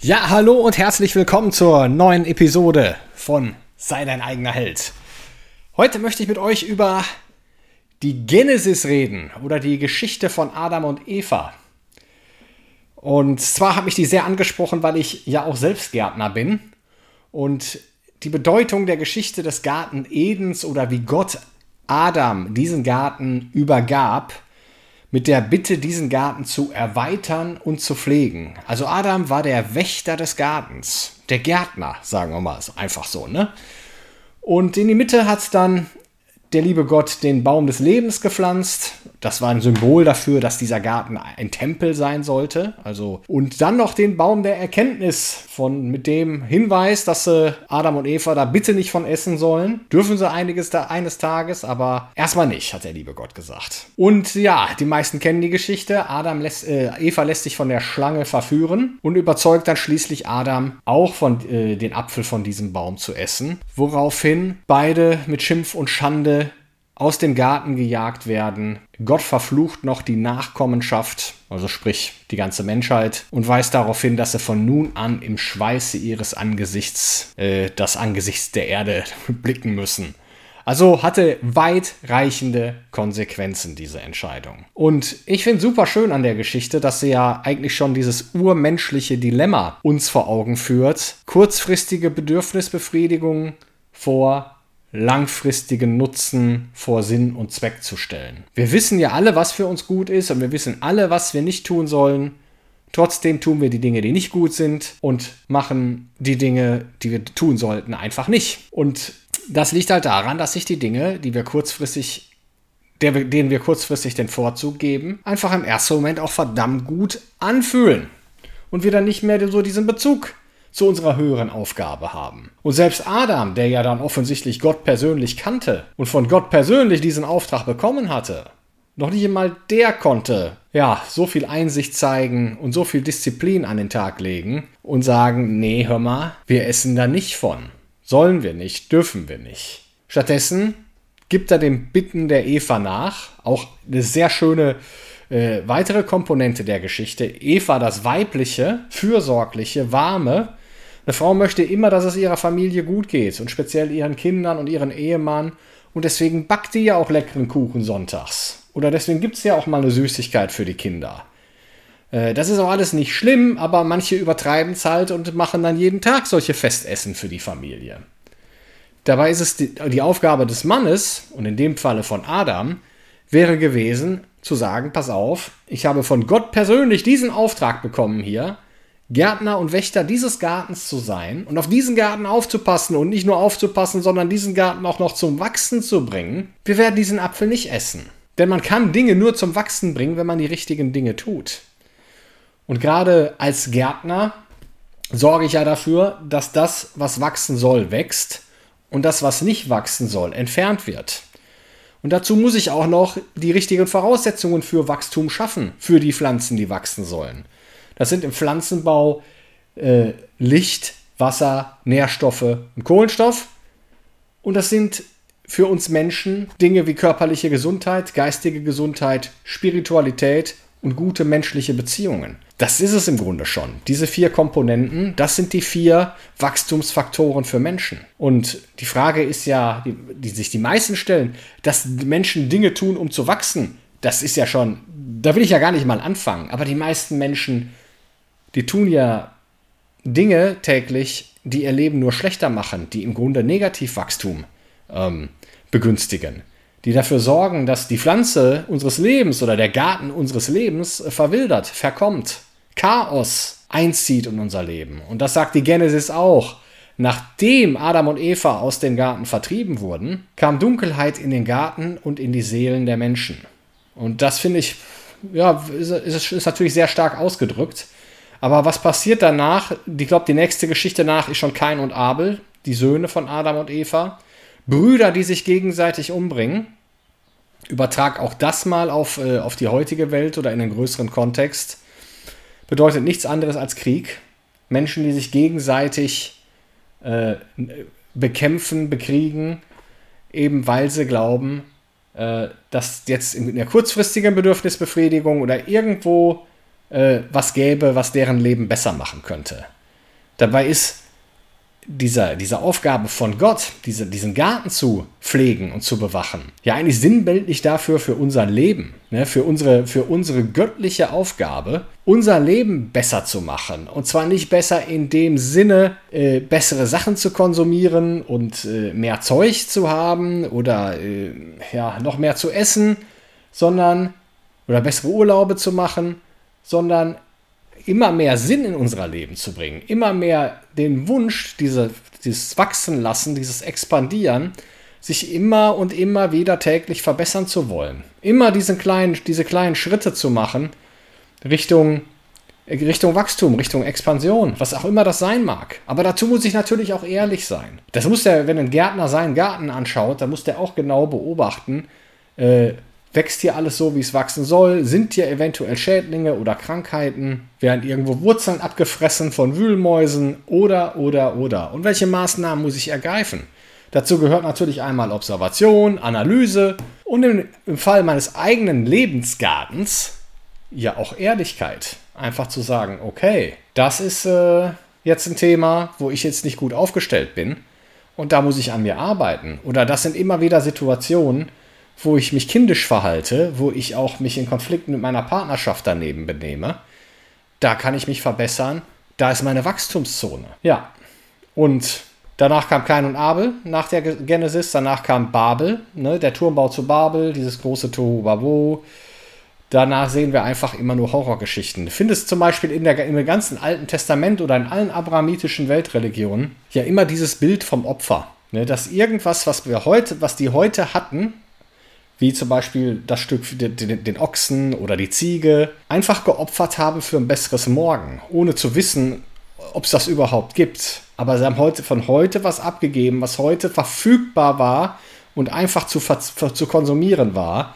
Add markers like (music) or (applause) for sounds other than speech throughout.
Ja, hallo und herzlich willkommen zur neuen Episode von Sei dein eigener Held. Heute möchte ich mit euch über die Genesis reden oder die Geschichte von Adam und Eva. Und zwar hat mich die sehr angesprochen, weil ich ja auch selbst Gärtner bin und die Bedeutung der Geschichte des Garten Edens oder wie Gott Adam diesen Garten übergab, mit der Bitte, diesen Garten zu erweitern und zu pflegen. Also Adam war der Wächter des Gartens, der Gärtner, sagen wir mal, einfach so, ne? Und in die Mitte hat dann der liebe Gott den Baum des Lebens gepflanzt. Das war ein Symbol dafür, dass dieser Garten ein Tempel sein sollte. Also und dann noch den Baum der Erkenntnis von mit dem Hinweis, dass äh, Adam und Eva da bitte nicht von essen sollen. Dürfen sie einiges da eines Tages, aber erstmal nicht, hat der liebe Gott gesagt. Und ja, die meisten kennen die Geschichte. Adam lässt äh, Eva lässt sich von der Schlange verführen und überzeugt dann schließlich Adam auch von äh, den Apfel von diesem Baum zu essen, woraufhin beide mit Schimpf und Schande aus dem Garten gejagt werden. Gott verflucht noch die Nachkommenschaft, also sprich die ganze Menschheit, und weist darauf hin, dass sie von nun an im Schweiße ihres Angesichts äh, das Angesicht der Erde (laughs) blicken müssen. Also hatte weitreichende Konsequenzen diese Entscheidung. Und ich finde super schön an der Geschichte, dass sie ja eigentlich schon dieses urmenschliche Dilemma uns vor Augen führt. Kurzfristige Bedürfnisbefriedigung vor langfristigen Nutzen vor Sinn und Zweck zu stellen. Wir wissen ja alle, was für uns gut ist und wir wissen alle, was wir nicht tun sollen. Trotzdem tun wir die Dinge, die nicht gut sind und machen die Dinge, die wir tun sollten, einfach nicht. Und das liegt halt daran, dass sich die Dinge, die wir kurzfristig, der, denen wir kurzfristig den Vorzug geben, einfach im ersten Moment auch verdammt gut anfühlen. Und wir dann nicht mehr so diesen Bezug zu unserer höheren Aufgabe haben. Und selbst Adam, der ja dann offensichtlich Gott persönlich kannte und von Gott persönlich diesen Auftrag bekommen hatte, noch nicht einmal der konnte, ja, so viel Einsicht zeigen und so viel Disziplin an den Tag legen und sagen, nee, hör mal, wir essen da nicht von. Sollen wir nicht, dürfen wir nicht. Stattdessen gibt er dem Bitten der Eva nach, auch eine sehr schöne äh, weitere Komponente der Geschichte. Eva, das weibliche, fürsorgliche, warme, eine Frau möchte immer, dass es ihrer Familie gut geht und speziell ihren Kindern und ihren Ehemann. Und deswegen backt die ja auch leckeren Kuchen sonntags. Oder deswegen gibt es ja auch mal eine Süßigkeit für die Kinder. Äh, das ist auch alles nicht schlimm, aber manche übertreiben es halt und machen dann jeden Tag solche Festessen für die Familie. Dabei ist es die, die Aufgabe des Mannes, und in dem Falle von Adam, wäre gewesen, zu sagen, pass auf, ich habe von Gott persönlich diesen Auftrag bekommen hier, Gärtner und Wächter dieses Gartens zu sein und auf diesen Garten aufzupassen und nicht nur aufzupassen, sondern diesen Garten auch noch zum Wachsen zu bringen, wir werden diesen Apfel nicht essen. Denn man kann Dinge nur zum Wachsen bringen, wenn man die richtigen Dinge tut. Und gerade als Gärtner sorge ich ja dafür, dass das, was wachsen soll, wächst und das, was nicht wachsen soll, entfernt wird. Und dazu muss ich auch noch die richtigen Voraussetzungen für Wachstum schaffen, für die Pflanzen, die wachsen sollen. Das sind im Pflanzenbau äh, Licht, Wasser, Nährstoffe und Kohlenstoff. Und das sind für uns Menschen Dinge wie körperliche Gesundheit, geistige Gesundheit, Spiritualität und gute menschliche Beziehungen. Das ist es im Grunde schon. Diese vier Komponenten, das sind die vier Wachstumsfaktoren für Menschen. Und die Frage ist ja, die, die sich die meisten stellen, dass Menschen Dinge tun, um zu wachsen. Das ist ja schon, da will ich ja gar nicht mal anfangen. Aber die meisten Menschen die tun ja Dinge täglich, die ihr Leben nur schlechter machen, die im Grunde Negativwachstum ähm, begünstigen, die dafür sorgen, dass die Pflanze unseres Lebens oder der Garten unseres Lebens verwildert, verkommt, Chaos einzieht in unser Leben. Und das sagt die Genesis auch. Nachdem Adam und Eva aus dem Garten vertrieben wurden, kam Dunkelheit in den Garten und in die Seelen der Menschen. Und das finde ich, ja, ist, ist, ist natürlich sehr stark ausgedrückt. Aber was passiert danach? Ich glaube, die nächste Geschichte nach ist schon Kain und Abel, die Söhne von Adam und Eva. Brüder, die sich gegenseitig umbringen. Übertrag auch das mal auf, äh, auf die heutige Welt oder in einen größeren Kontext. Bedeutet nichts anderes als Krieg. Menschen, die sich gegenseitig äh, bekämpfen, bekriegen, eben weil sie glauben, äh, dass jetzt in der kurzfristigen Bedürfnisbefriedigung oder irgendwo äh, was gäbe, was deren Leben besser machen könnte. Dabei ist dieser, diese Aufgabe von Gott, diese, diesen Garten zu pflegen und zu bewachen, ja eigentlich sinnbildlich dafür für unser Leben, ne, für, unsere, für unsere göttliche Aufgabe, unser Leben besser zu machen. Und zwar nicht besser in dem Sinne, äh, bessere Sachen zu konsumieren und äh, mehr Zeug zu haben oder äh, ja, noch mehr zu essen, sondern oder bessere Urlaube zu machen, sondern immer mehr Sinn in unser Leben zu bringen, immer mehr den Wunsch, diese, dieses Wachsen lassen, dieses Expandieren, sich immer und immer wieder täglich verbessern zu wollen. Immer diesen kleinen, diese kleinen Schritte zu machen Richtung, Richtung Wachstum, Richtung Expansion, was auch immer das sein mag. Aber dazu muss ich natürlich auch ehrlich sein. Das muss der, wenn ein Gärtner seinen Garten anschaut, dann muss der auch genau beobachten, äh, Wächst hier alles so, wie es wachsen soll? Sind hier eventuell Schädlinge oder Krankheiten? Werden irgendwo Wurzeln abgefressen von Wühlmäusen? Oder, oder, oder? Und welche Maßnahmen muss ich ergreifen? Dazu gehört natürlich einmal Observation, Analyse und im, im Fall meines eigenen Lebensgartens ja auch Ehrlichkeit. Einfach zu sagen, okay, das ist äh, jetzt ein Thema, wo ich jetzt nicht gut aufgestellt bin und da muss ich an mir arbeiten. Oder das sind immer wieder Situationen, wo ich mich kindisch verhalte, wo ich auch mich in Konflikten mit meiner Partnerschaft daneben benehme, da kann ich mich verbessern. Da ist meine Wachstumszone. Ja. Und danach kam Kain und Abel nach der Genesis. Danach kam Babel, ne, der Turmbau zu Babel, dieses große Tohu Danach sehen wir einfach immer nur Horrorgeschichten. Du findest zum Beispiel in der, im ganzen Alten Testament oder in allen abrahamitischen Weltreligionen ja immer dieses Bild vom Opfer. Ne, dass irgendwas, was wir heute, was die heute hatten, wie zum Beispiel das Stück, den, den Ochsen oder die Ziege, einfach geopfert haben für ein besseres Morgen, ohne zu wissen, ob es das überhaupt gibt. Aber sie haben heute von heute was abgegeben, was heute verfügbar war und einfach zu, zu konsumieren war,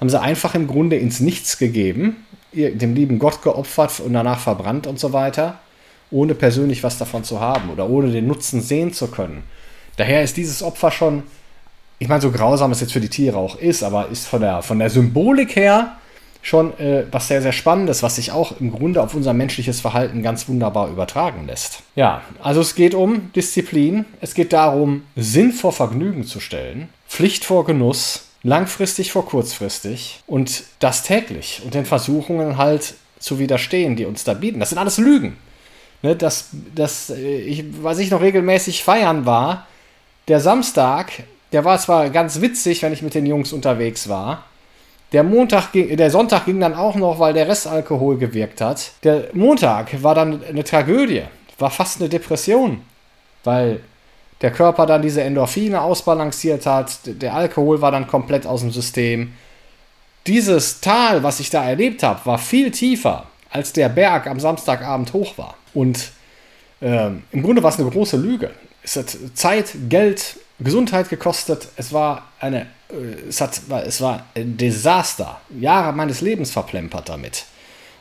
haben sie einfach im Grunde ins Nichts gegeben, dem lieben Gott geopfert und danach verbrannt und so weiter, ohne persönlich was davon zu haben oder ohne den Nutzen sehen zu können. Daher ist dieses Opfer schon ich meine, so grausam es jetzt für die Tiere auch ist, aber ist von der, von der Symbolik her schon äh, was sehr, sehr Spannendes, was sich auch im Grunde auf unser menschliches Verhalten ganz wunderbar übertragen lässt. Ja, also es geht um Disziplin, es geht darum, Sinn vor Vergnügen zu stellen, Pflicht vor Genuss, langfristig vor kurzfristig und das täglich und den Versuchungen halt zu widerstehen, die uns da bieten. Das sind alles Lügen. Ne, das, das, äh, ich, was ich noch regelmäßig feiern war, der Samstag der war zwar ganz witzig, wenn ich mit den Jungs unterwegs war. Der Montag ging, der Sonntag ging dann auch noch, weil der Restalkohol gewirkt hat. Der Montag war dann eine Tragödie, war fast eine Depression, weil der Körper dann diese Endorphine ausbalanciert hat, der Alkohol war dann komplett aus dem System. Dieses Tal, was ich da erlebt habe, war viel tiefer, als der Berg am Samstagabend hoch war. Und ähm, im Grunde war es eine große Lüge. Es hat Zeit, Geld, Gesundheit gekostet. Es war eine, äh, es, hat, es war ein Desaster. Jahre meines Lebens verplempert damit.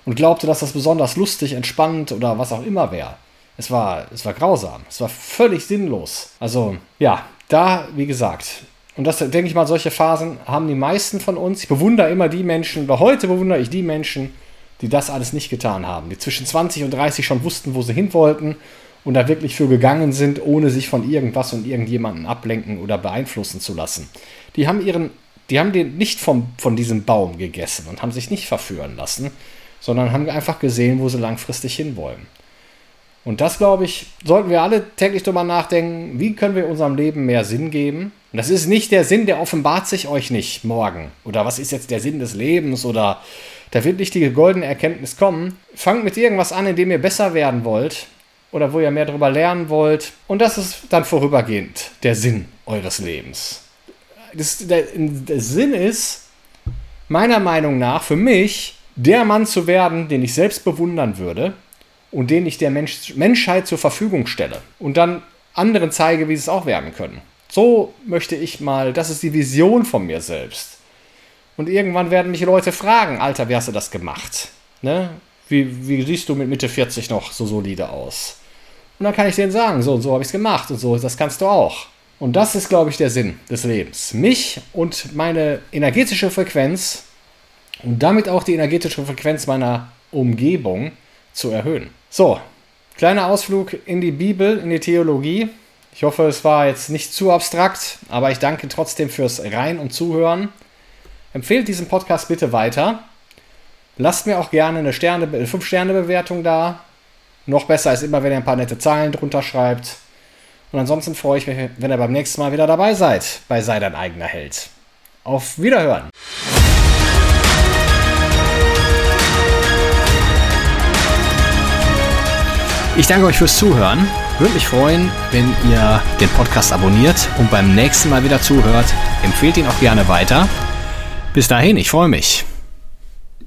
Und glaubte, dass das besonders lustig, entspannend oder was auch immer wäre. Es war, es war grausam. Es war völlig sinnlos. Also, ja, da, wie gesagt, und das denke ich mal, solche Phasen haben die meisten von uns. Ich bewundere immer die Menschen, oder heute bewundere ich die Menschen, die das alles nicht getan haben, die zwischen 20 und 30 schon wussten, wo sie hin wollten und da wirklich für gegangen sind, ohne sich von irgendwas und irgendjemanden ablenken oder beeinflussen zu lassen. Die haben ihren, die haben den nicht vom, von diesem Baum gegessen und haben sich nicht verführen lassen, sondern haben einfach gesehen, wo sie langfristig hinwollen. Und das, glaube ich, sollten wir alle täglich darüber nachdenken, wie können wir unserem Leben mehr Sinn geben. Und das ist nicht der Sinn, der offenbart sich euch nicht morgen. Oder was ist jetzt der Sinn des Lebens? Oder da wird nicht die goldene Erkenntnis kommen. Fangt mit irgendwas an, in dem ihr besser werden wollt oder wo ihr mehr darüber lernen wollt. Und das ist dann vorübergehend der Sinn eures Lebens. Das, der, der Sinn ist, meiner Meinung nach, für mich, der Mann zu werden, den ich selbst bewundern würde und den ich der Mensch, Menschheit zur Verfügung stelle und dann anderen zeige, wie sie es auch werden können. So möchte ich mal, das ist die Vision von mir selbst. Und irgendwann werden mich Leute fragen, Alter, wie hast du das gemacht? Ne? Wie, wie siehst du mit Mitte 40 noch so solide aus? Und dann kann ich denen sagen, so und so habe ich es gemacht und so, das kannst du auch. Und das ist, glaube ich, der Sinn des Lebens. Mich und meine energetische Frequenz und damit auch die energetische Frequenz meiner Umgebung zu erhöhen. So, kleiner Ausflug in die Bibel, in die Theologie. Ich hoffe, es war jetzt nicht zu abstrakt, aber ich danke trotzdem fürs Rein und Zuhören. Empfehlt diesen Podcast bitte weiter. Lasst mir auch gerne eine 5-Sterne-Bewertung da. Noch besser ist immer, wenn ihr ein paar nette Zahlen drunter schreibt. Und ansonsten freue ich mich, wenn ihr beim nächsten Mal wieder dabei seid bei Sei dein eigener Held. Auf Wiederhören! Ich danke euch fürs Zuhören. Würde mich freuen, wenn ihr den Podcast abonniert und beim nächsten Mal wieder zuhört. Empfehlt ihn auch gerne weiter. Bis dahin, ich freue mich.